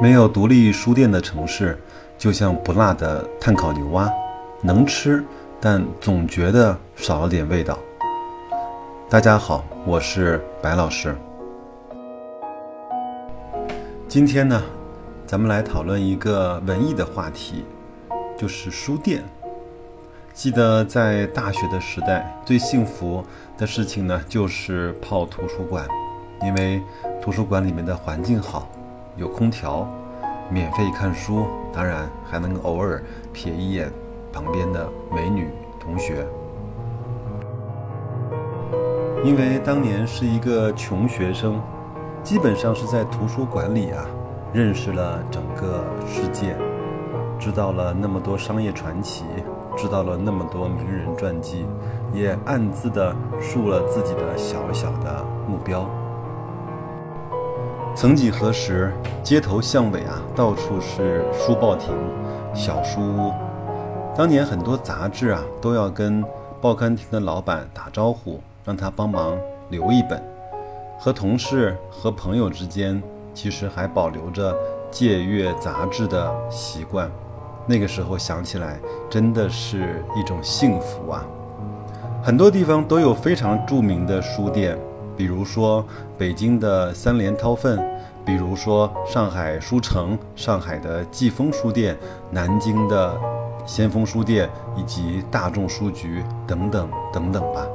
没有独立书店的城市，就像不辣的炭烤牛蛙，能吃，但总觉得少了点味道。大家好，我是白老师。今天呢，咱们来讨论一个文艺的话题，就是书店。记得在大学的时代，最幸福的事情呢，就是泡图书馆，因为图书馆里面的环境好。有空调，免费看书，当然还能偶尔瞥一眼旁边的美女同学。因为当年是一个穷学生，基本上是在图书馆里啊，认识了整个世界，知道了那么多商业传奇，知道了那么多名人传记，也暗自的树了自己的小小的目标。曾几何时，街头巷尾啊，到处是书报亭、小书屋。当年很多杂志啊，都要跟报刊亭的老板打招呼，让他帮忙留一本。和同事、和朋友之间，其实还保留着借阅杂志的习惯。那个时候想起来，真的是一种幸福啊！很多地方都有非常著名的书店。比如说北京的三联韬奋，比如说上海书城、上海的季风书店、南京的先锋书店以及大众书局等等等等吧。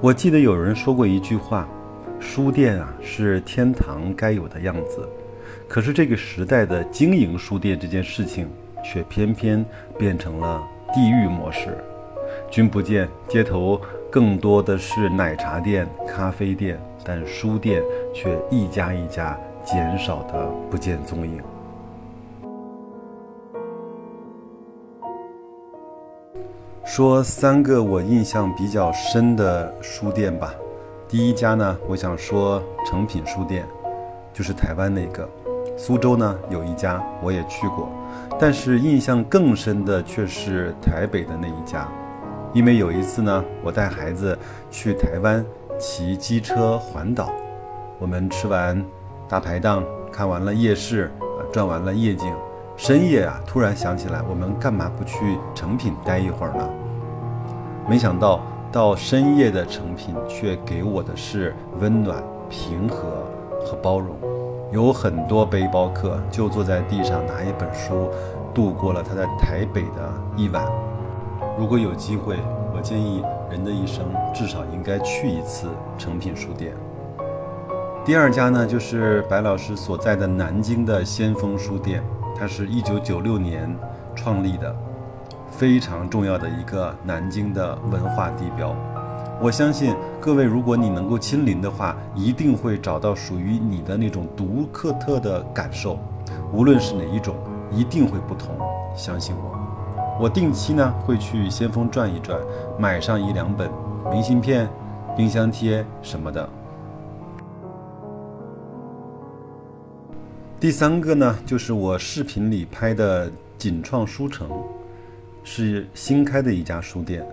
我记得有人说过一句话：“书店啊是天堂该有的样子。”可是这个时代的经营书店这件事情。却偏偏变成了地狱模式。君不见街头更多的是奶茶店、咖啡店，但书店却一家一家减少的不见踪影。说三个我印象比较深的书店吧。第一家呢，我想说诚品书店，就是台湾那个。苏州呢有一家，我也去过。但是印象更深的却是台北的那一家，因为有一次呢，我带孩子去台湾骑机车环岛，我们吃完大排档，看完了夜市，啊，转完了夜景，深夜啊，突然想起来，我们干嘛不去成品待一会儿呢？没想到到深夜的成品，却给我的是温暖、平和和包容。有很多背包客就坐在地上拿一本书，度过了他在台北的一晚。如果有机会，我建议人的一生至少应该去一次诚品书店。第二家呢，就是白老师所在的南京的先锋书店，它是一九九六年创立的，非常重要的一个南京的文化地标。我相信各位，如果你能够亲临的话，一定会找到属于你的那种独特特的感受。无论是哪一种，一定会不同。相信我，我定期呢会去先锋转一转，买上一两本明信片、冰箱贴什么的。第三个呢，就是我视频里拍的锦创书城，是新开的一家书店。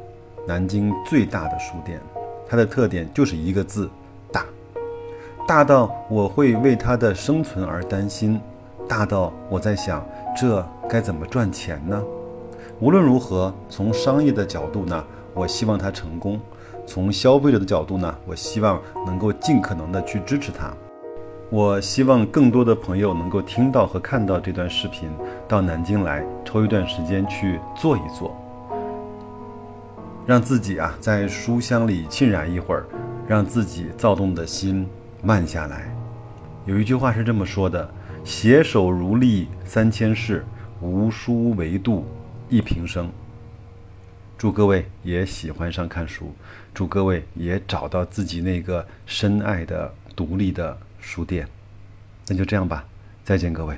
南京最大的书店，它的特点就是一个字：大。大到我会为它的生存而担心，大到我在想，这该怎么赚钱呢？无论如何，从商业的角度呢，我希望它成功；从消费者的角度呢，我希望能够尽可能的去支持它。我希望更多的朋友能够听到和看到这段视频，到南京来抽一段时间去坐一坐。让自己啊在书香里浸染一会儿，让自己躁动的心慢下来。有一句话是这么说的：“携手如历三千世，无书为度一平生。”祝各位也喜欢上看书，祝各位也找到自己那个深爱的独立的书店。那就这样吧，再见各位。